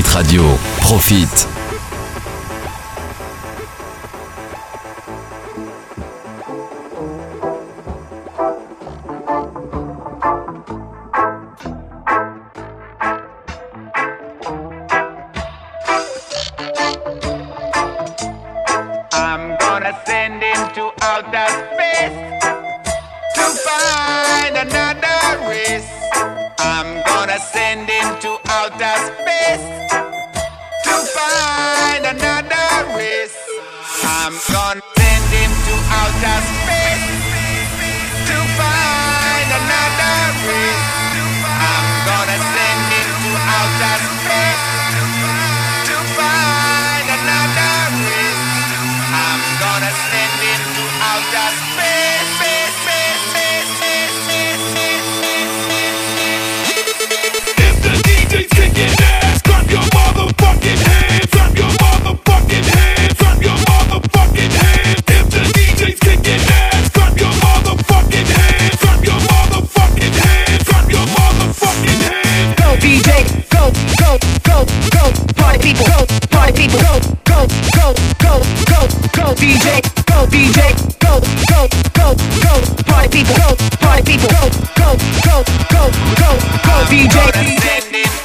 Radio. Profite Put your hands up in the air, put your hands up in the air. Put your hands up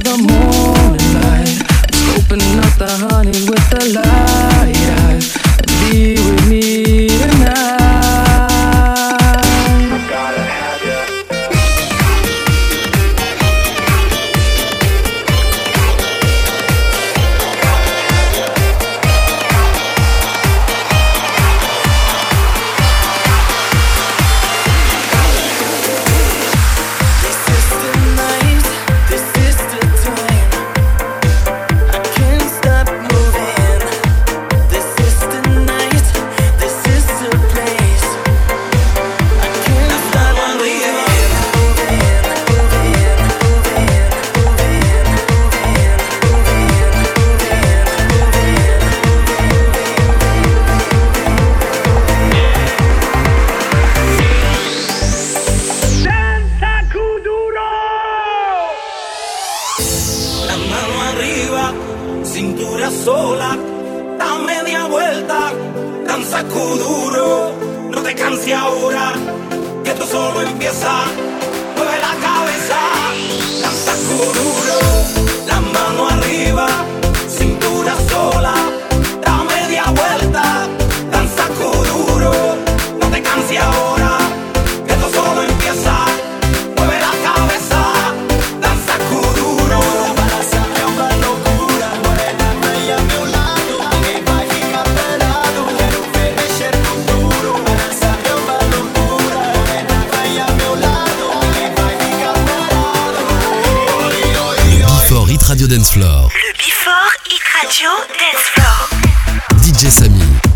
the morning DJ Samy.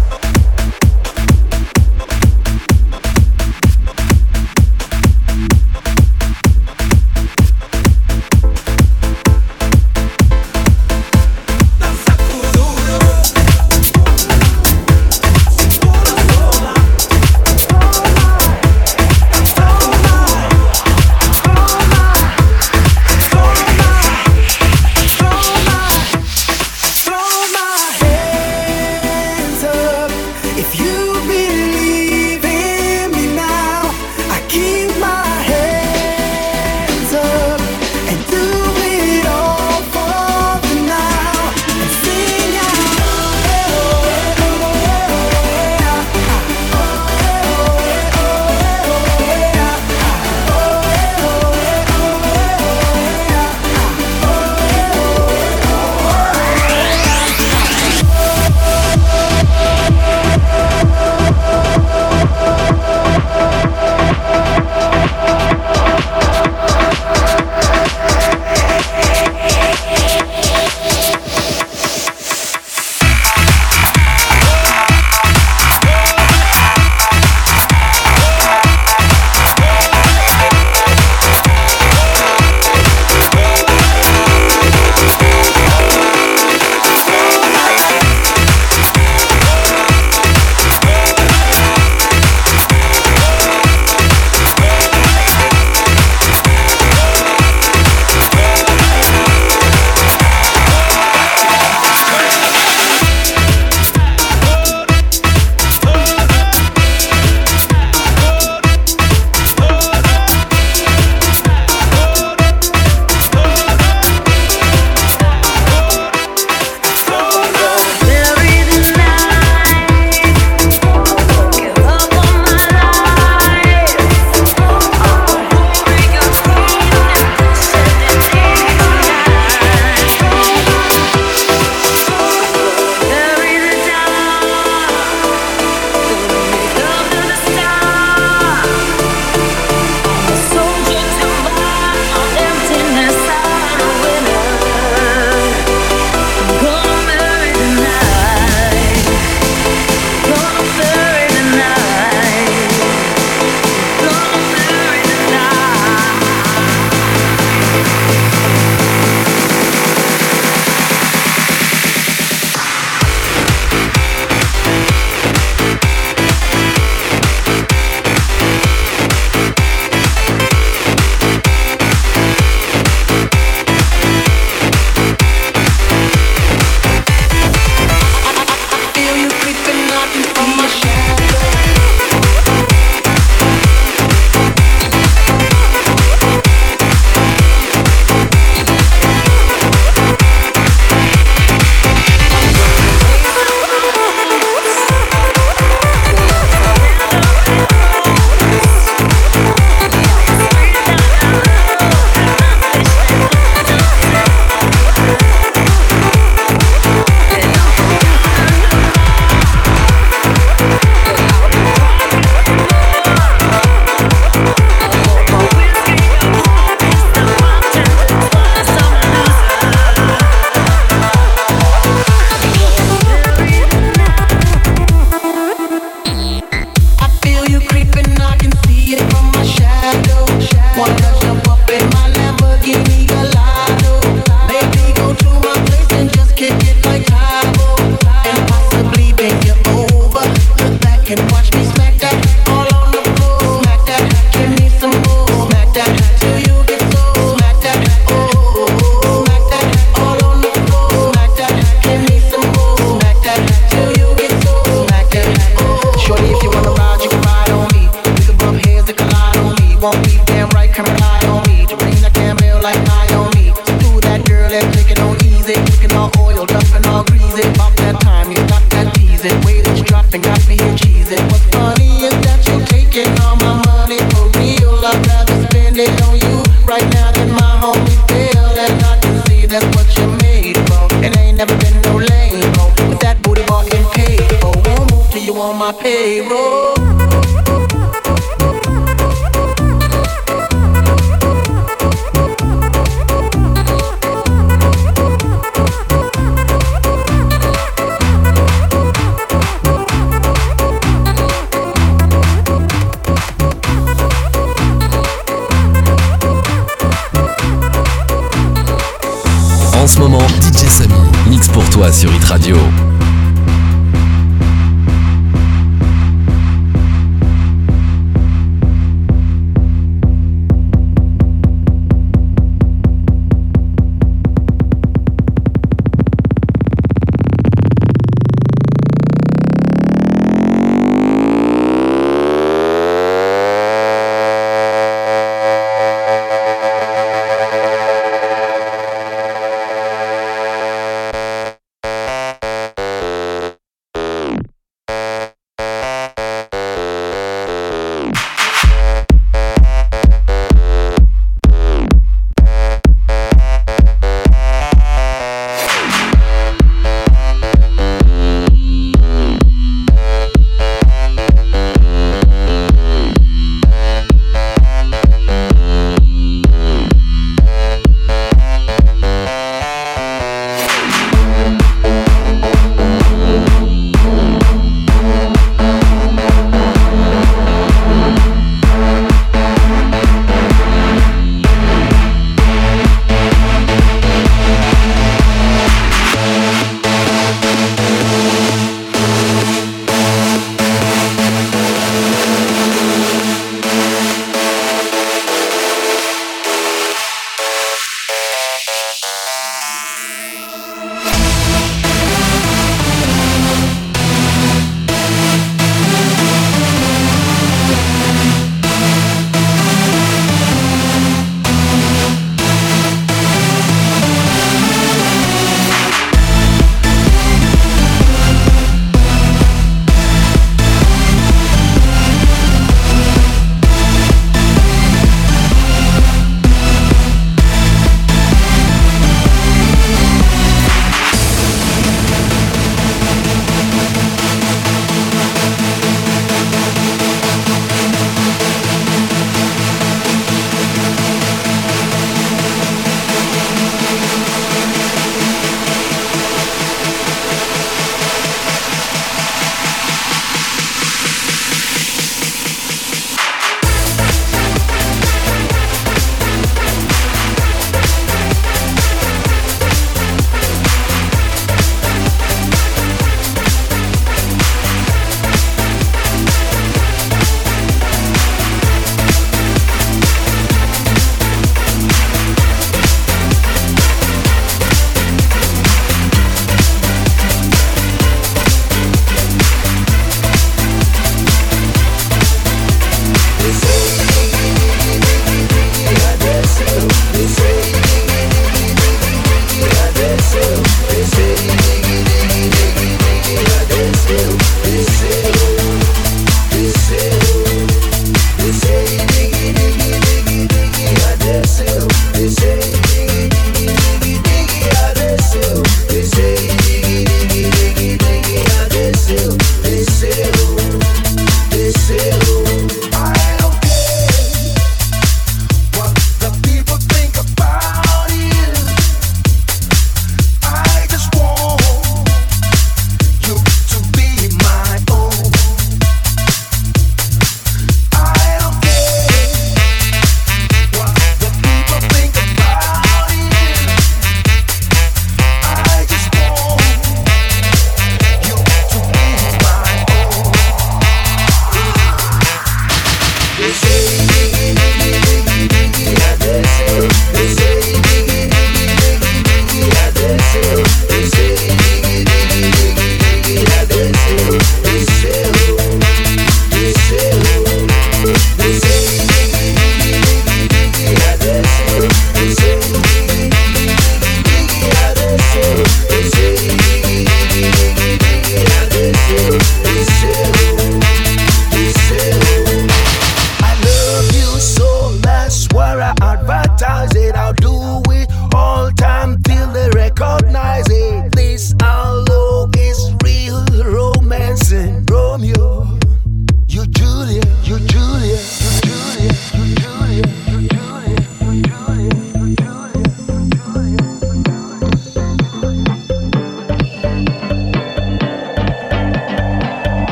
Radio.